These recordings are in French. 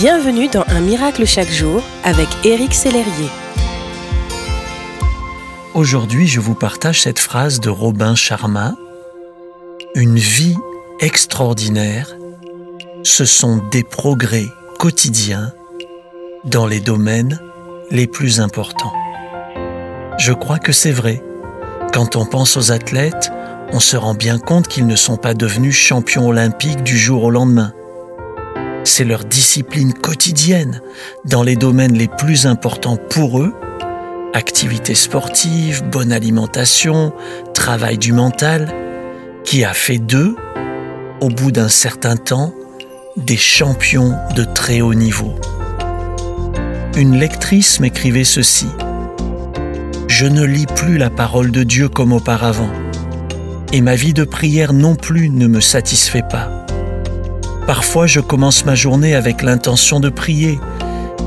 Bienvenue dans Un miracle chaque jour avec Éric Sellerier. Aujourd'hui, je vous partage cette phrase de Robin Charma. Une vie extraordinaire, ce sont des progrès quotidiens dans les domaines les plus importants. Je crois que c'est vrai. Quand on pense aux athlètes, on se rend bien compte qu'ils ne sont pas devenus champions olympiques du jour au lendemain. C'est leur discipline quotidienne dans les domaines les plus importants pour eux, activité sportive, bonne alimentation, travail du mental, qui a fait d'eux, au bout d'un certain temps, des champions de très haut niveau. Une lectrice m'écrivait ceci. Je ne lis plus la parole de Dieu comme auparavant, et ma vie de prière non plus ne me satisfait pas. Parfois, je commence ma journée avec l'intention de prier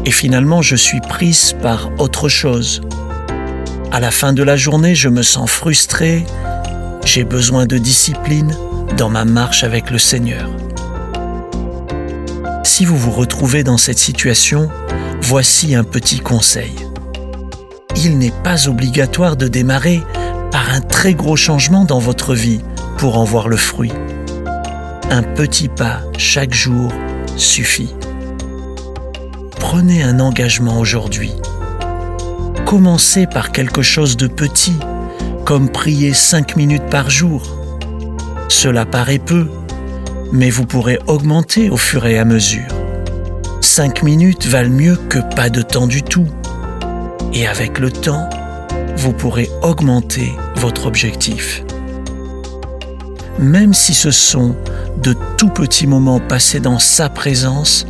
et finalement, je suis prise par autre chose. À la fin de la journée, je me sens frustré, j'ai besoin de discipline dans ma marche avec le Seigneur. Si vous vous retrouvez dans cette situation, voici un petit conseil. Il n'est pas obligatoire de démarrer par un très gros changement dans votre vie pour en voir le fruit. Un petit pas chaque jour suffit. Prenez un engagement aujourd'hui. Commencez par quelque chose de petit, comme prier cinq minutes par jour. Cela paraît peu, mais vous pourrez augmenter au fur et à mesure. Cinq minutes valent mieux que pas de temps du tout. Et avec le temps, vous pourrez augmenter votre objectif. Même si ce sont de tout petits moments passés dans sa présence,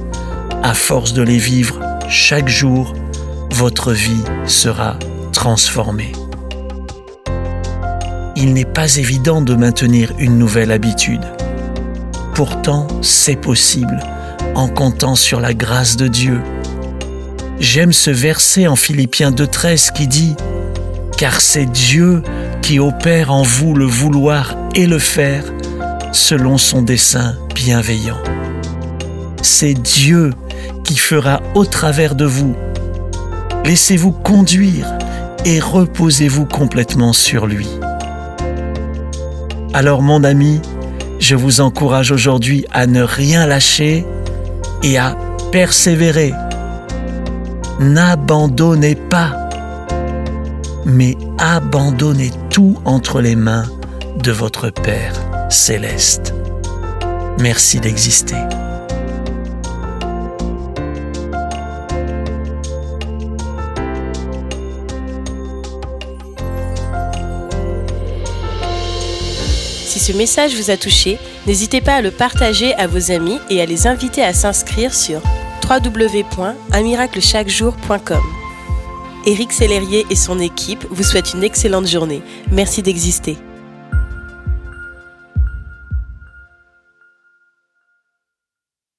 à force de les vivre chaque jour, votre vie sera transformée. Il n'est pas évident de maintenir une nouvelle habitude. Pourtant, c'est possible en comptant sur la grâce de Dieu. J'aime ce verset en Philippiens 2.13 qui dit ⁇ Car c'est Dieu qui opère en vous le vouloir et le faire selon son dessein bienveillant. C'est Dieu qui fera au travers de vous. Laissez-vous conduire et reposez-vous complètement sur lui. Alors mon ami, je vous encourage aujourd'hui à ne rien lâcher et à persévérer. N'abandonnez pas, mais abandonnez tout entre les mains de votre Père céleste. Merci d'exister. Si ce message vous a touché, n'hésitez pas à le partager à vos amis et à les inviter à s'inscrire sur www.unmiraclechaquejour.com. Éric Sellerier et son équipe vous souhaitent une excellente journée. Merci d'exister.